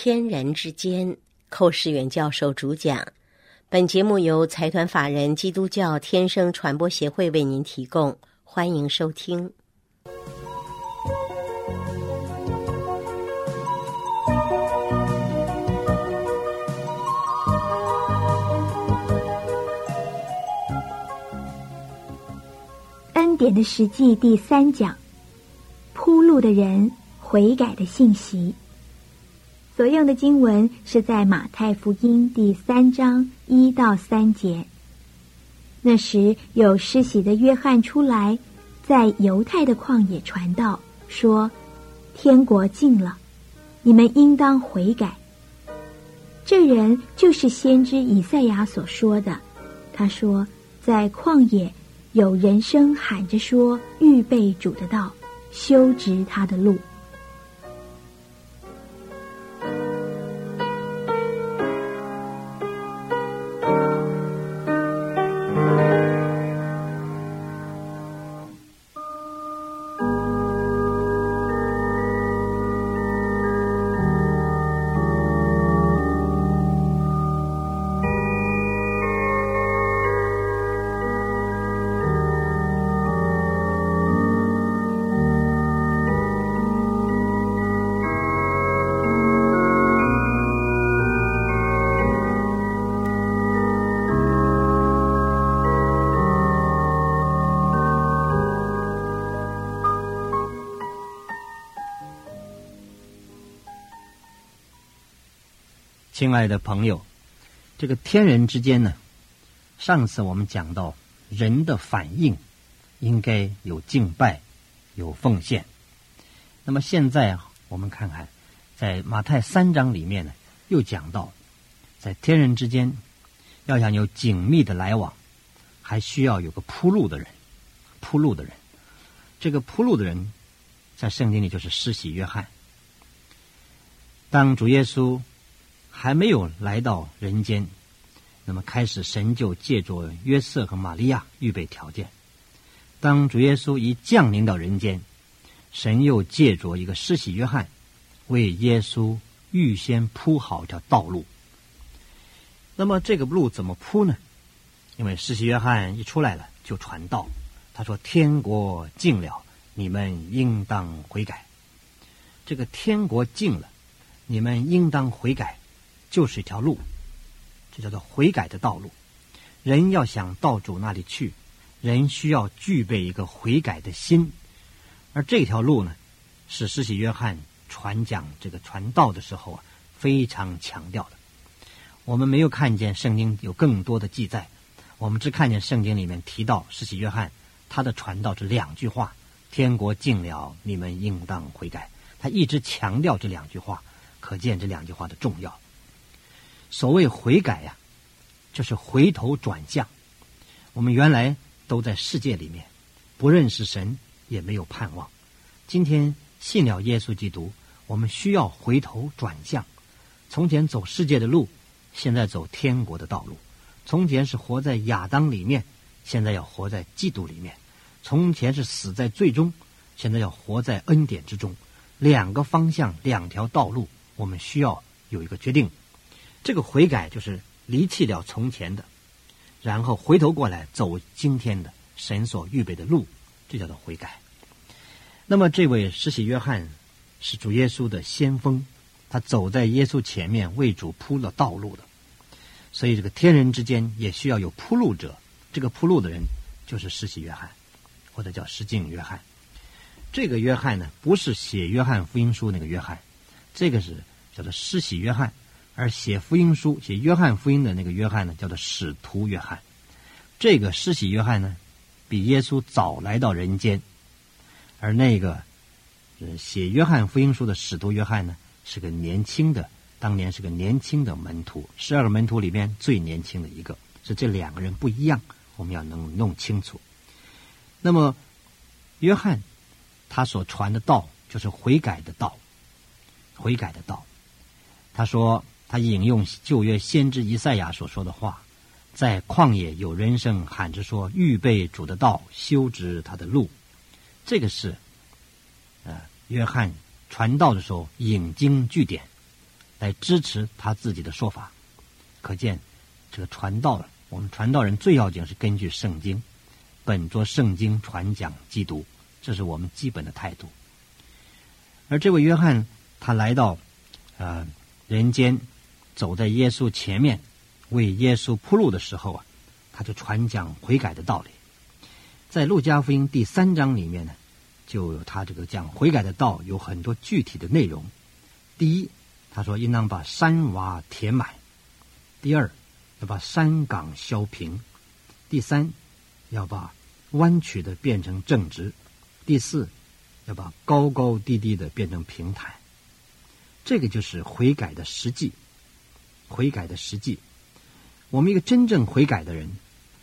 天人之间，寇世远教授主讲。本节目由财团法人基督教天生传播协会为您提供，欢迎收听。恩典的实际第三讲：铺路的人悔改的信息。所用的经文是在马太福音第三章一到三节。那时有施洗的约翰出来，在犹太的旷野传道，说：“天国近了，你们应当悔改。”这人就是先知以赛亚所说的。他说：“在旷野有人声喊着说：‘预备主的道，修直他的路。’”亲爱的朋友，这个天人之间呢，上次我们讲到人的反应应该有敬拜，有奉献。那么现在我们看看，在马太三章里面呢，又讲到，在天人之间要想有紧密的来往，还需要有个铺路的人，铺路的人。这个铺路的人，在圣经里就是施洗约翰。当主耶稣。还没有来到人间，那么开始神就借着约瑟和玛利亚预备条件。当主耶稣一降临到人间，神又借着一个施洗约翰，为耶稣预先铺好一条道路。那么这个路怎么铺呢？因为施洗约翰一出来了就传道，他说：“天国近了，你们应当悔改。”这个天国近了，你们应当悔改。就是一条路，这叫做悔改的道路。人要想到主那里去，人需要具备一个悔改的心。而这条路呢，是施洗约翰传讲这个传道的时候啊，非常强调的。我们没有看见圣经有更多的记载，我们只看见圣经里面提到施洗约翰他的传道是两句话：“天国近了，你们应当悔改。”他一直强调这两句话，可见这两句话的重要。所谓悔改呀，就是回头转向。我们原来都在世界里面，不认识神，也没有盼望。今天信了耶稣基督，我们需要回头转向。从前走世界的路，现在走天国的道路。从前是活在亚当里面，现在要活在基督里面。从前是死在最终，现在要活在恩典之中。两个方向，两条道路，我们需要有一个决定。这个悔改就是离弃了从前的，然后回头过来走今天的神所预备的路，这叫做悔改。那么这位施洗约翰是主耶稣的先锋，他走在耶稣前面为主铺了道路的，所以这个天人之间也需要有铺路者。这个铺路的人就是施洗约翰，或者叫施浸约翰。这个约翰呢，不是写约翰福音书那个约翰，这个是叫做施洗约翰。而写福音书、写约翰福音的那个约翰呢，叫做使徒约翰。这个施洗约翰呢，比耶稣早来到人间，而那个写约翰福音书的使徒约翰呢，是个年轻的，当年是个年轻的门徒，十二个门徒里面最年轻的一个。是这两个人不一样，我们要能弄清楚。那么，约翰他所传的道就是悔改的道，悔改的道。他说。他引用旧约先知以赛亚所说的话，在旷野有人声喊着说：“预备主的道，修直他的路。”这个是，呃，约翰传道的时候引经据典，来支持他自己的说法。可见，这个传道了，我们传道人最要紧是根据圣经，本着圣经传讲基督，这是我们基本的态度。而这位约翰，他来到啊人间，走在耶稣前面，为耶稣铺路的时候啊，他就传讲悔改的道理。在路加福音第三章里面呢，就有他这个讲悔改的道有很多具体的内容。第一，他说应当把山洼填满；第二，要把山岗削平；第三，要把弯曲的变成正直；第四，要把高高低低的变成平坦。这个就是悔改的实际。悔改的实际，我们一个真正悔改的人。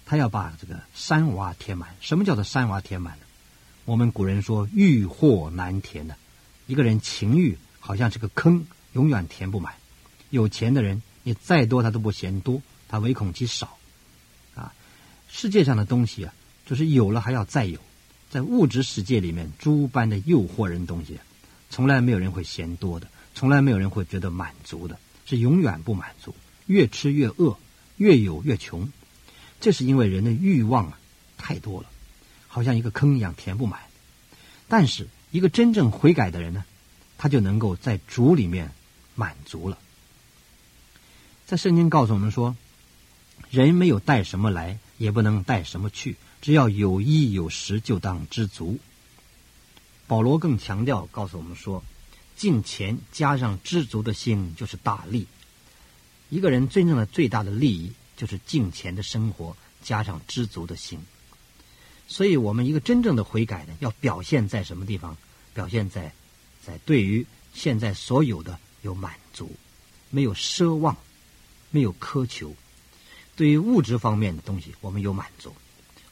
他要把这个山洼填满。什么叫做山洼填满呢？我们古人说“欲壑难填”的，一个人情欲好像是个坑，永远填不满。有钱的人，你再多他都不嫌多，他唯恐其少。啊，世界上的东西啊，就是有了还要再有。在物质世界里面，诸般的诱惑人东西，从来没有人会嫌多的，从来没有人会觉得满足的，是永远不满足，越吃越饿，越有越穷。这是因为人的欲望啊太多了，好像一个坑一样填不满。但是一个真正悔改的人呢，他就能够在主里面满足了。在圣经告诉我们说，人没有带什么来，也不能带什么去，只要有衣有食，就当知足。保罗更强调告诉我们说，敬钱加上知足的心就是大利。一个人真正的最大的利益。就是敬虔的生活，加上知足的心。所以，我们一个真正的悔改呢，要表现在什么地方？表现在，在对于现在所有的有满足，没有奢望，没有苛求。对于物质方面的东西，我们有满足。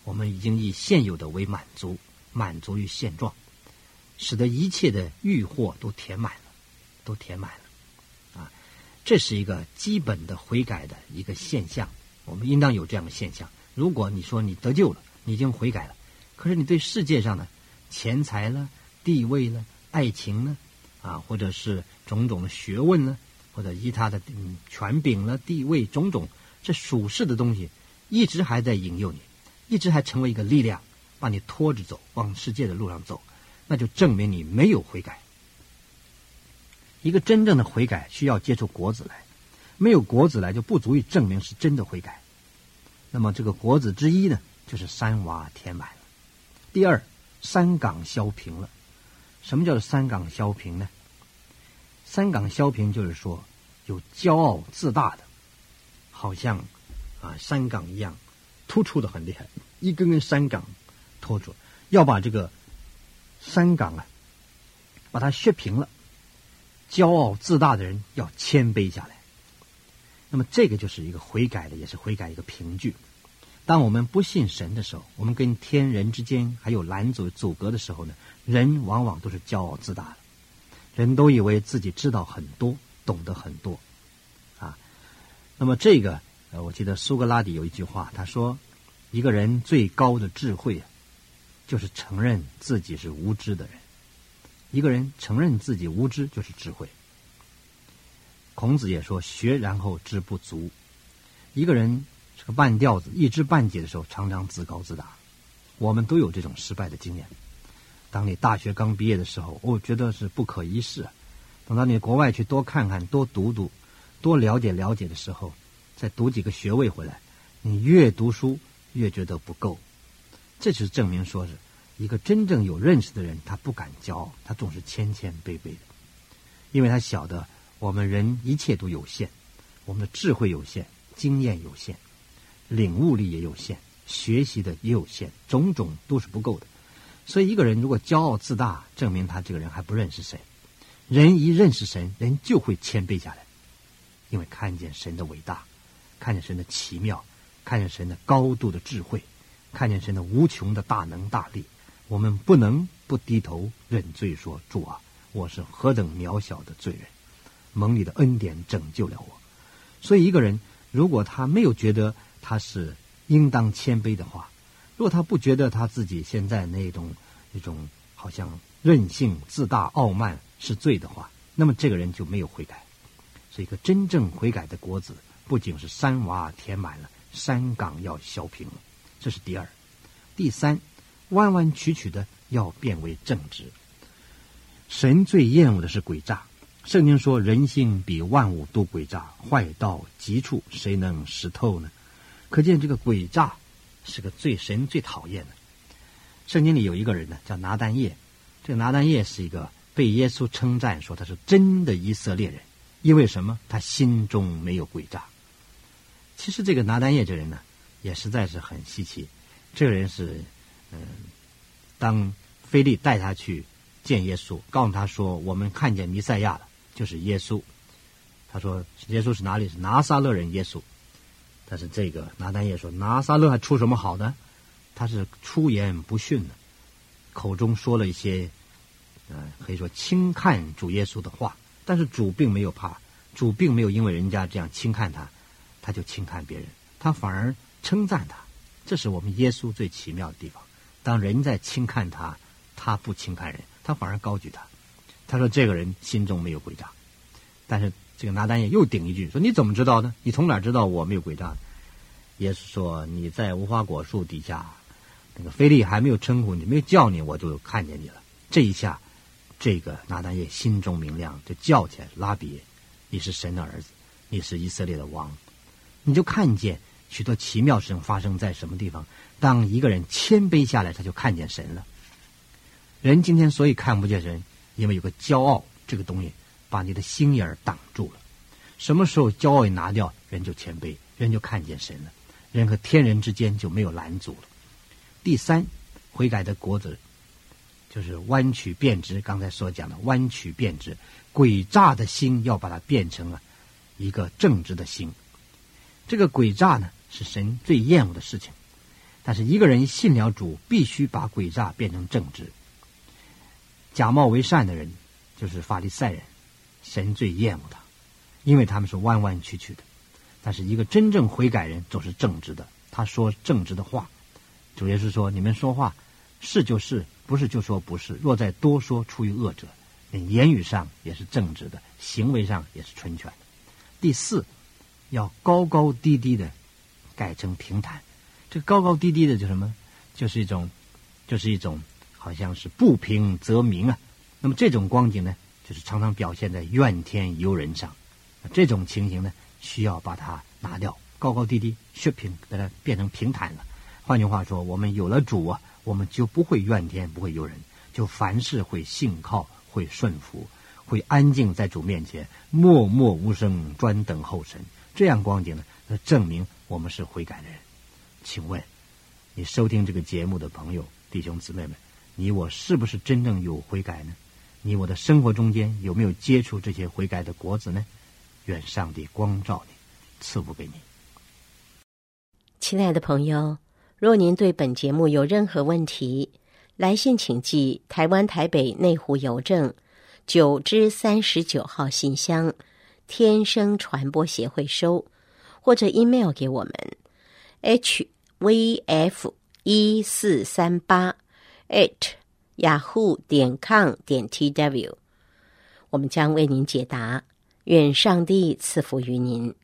我们已经以现有的为满足，满足于现状，使得一切的欲惑都填满了，都填满了。啊这是一个基本的悔改的一个现象，我们应当有这样的现象。如果你说你得救了，你已经悔改了，可是你对世界上的钱财了、地位了、爱情呢，啊，或者是种种的学问呢，或者依他的权柄了、地位种种这属世的东西，一直还在引诱你，一直还成为一个力量，把你拖着走，往世界的路上走，那就证明你没有悔改。一个真正的悔改需要结出果子来，没有果子来就不足以证明是真的悔改。那么这个果子之一呢，就是山洼填满了。第二，山岗削平了。什么叫做山岗削平呢？山岗削平就是说，有骄傲自大的，好像啊山岗一样突出的很厉害，一根根山岗拖住，要把这个山岗啊，把它削平了。骄傲自大的人要谦卑下来，那么这个就是一个悔改的，也是悔改一个凭据。当我们不信神的时候，我们跟天人之间还有拦阻阻隔的时候呢，人往往都是骄傲自大的，人都以为自己知道很多，懂得很多，啊。那么这个，呃，我记得苏格拉底有一句话，他说：“一个人最高的智慧，就是承认自己是无知的人。”一个人承认自己无知就是智慧。孔子也说：“学然后知不足。”一个人是个半吊子，一知半解的时候，常常自高自大。我们都有这种失败的经验。当你大学刚毕业的时候，我觉得是不可一世。等到你国外去多看看、多读读、多了解了解的时候，再读几个学位回来，你越读书越觉得不够。这就是证明说是。一个真正有认识的人，他不敢骄傲，他总是谦谦卑卑的，因为他晓得我们人一切都有限，我们的智慧有限，经验有限，领悟力也有限，学习的也有限，种种都是不够的。所以，一个人如果骄傲自大，证明他这个人还不认识神。人一认识神，人就会谦卑下来，因为看见神的伟大，看见神的奇妙，看见神的高度的智慧，看见神的无穷的大能大力。我们不能不低头认罪，说：“主啊，我是何等渺小的罪人，蒙你的恩典拯救了我。”所以，一个人如果他没有觉得他是应当谦卑的话，如果他不觉得他自己现在那种一种好像任性、自大、傲慢是罪的话，那么这个人就没有悔改。所以一个真正悔改的果子，不仅是山洼填满了，山岗要削平了。这是第二。第三，弯弯曲曲的要变为正直。神最厌恶的是诡诈。圣经说：“人性比万物都诡诈，坏到极处，谁能识透呢？”可见这个诡诈是个最神最讨厌的。圣经里有一个人呢，叫拿丹叶。这个拿丹叶是一个被耶稣称赞说他是真的以色列人，因为什么？他心中没有诡诈。其实这个拿丹叶这人呢，也实在是很稀奇。这个人是，嗯，当菲利带他去见耶稣，告诉他说：“我们看见弥赛亚了。”就是耶稣，他说耶稣是哪里？是拿撒勒人耶稣。但是这个拿单耶说拿撒勒还出什么好呢？他是出言不逊的，口中说了一些，呃，可以说轻看主耶稣的话。但是主并没有怕，主并没有因为人家这样轻看他，他就轻看别人，他反而称赞他。这是我们耶稣最奇妙的地方。当人在轻看他，他不轻看人，他反而高举他。他说：“这个人心中没有诡诈。”但是这个拿单也又顶一句说：“你怎么知道呢？你从哪知道我没有诡诈？”耶稣说：“你在无花果树底下，那个菲利还没有称呼你，没有叫你，我就看见你了。”这一下，这个拿单叶心中明亮，就叫起来：“拉比，你是神的儿子，你是以色列的王。”你就看见许多奇妙事情发生在什么地方？当一个人谦卑下来，他就看见神了。人今天所以看不见神。因为有个骄傲这个东西，把你的心眼儿挡住了。什么时候骄傲一拿掉，人就谦卑，人就看见神了，人和天人之间就没有拦阻了。第三，悔改的果子就是弯曲变直。刚才所讲的弯曲变直，诡诈的心要把它变成了一个正直的心。这个诡诈呢，是神最厌恶的事情。但是一个人信了主，必须把诡诈变成正直。假冒为善的人，就是法利赛人，神最厌恶他，因为他们是弯弯曲曲的。但是一个真正悔改人，总是正直的。他说正直的话。主耶稣说：“你们说话是就是，不是就说不是。若再多说，出于恶者。言语上也是正直的，行为上也是纯全的。第四，要高高低低的改成平坦。这高高低低的就什么？就是一种，就是一种。”好像是不平则鸣啊，那么这种光景呢，就是常常表现在怨天尤人上。这种情形呢，需要把它拿掉，高高低低，削平，把它变成平坦了。换句话说，我们有了主啊，我们就不会怨天，不会尤人，就凡事会信靠，会顺服，会安静在主面前，默默无声，专等候神。这样光景呢，那证明我们是悔改的人。请问，你收听这个节目的朋友、弟兄姊妹们？你我是不是真正有悔改呢？你我的生活中间有没有接触这些悔改的果子呢？愿上帝光照你，赐福给你。亲爱的朋友，若您对本节目有任何问题，来信请寄台湾台北内湖邮政九之三十九号信箱，天生传播协会收，或者 email 给我们 h v f 一四三八。at yahoo 点 com 点 tw，我们将为您解答。愿上帝赐福于您。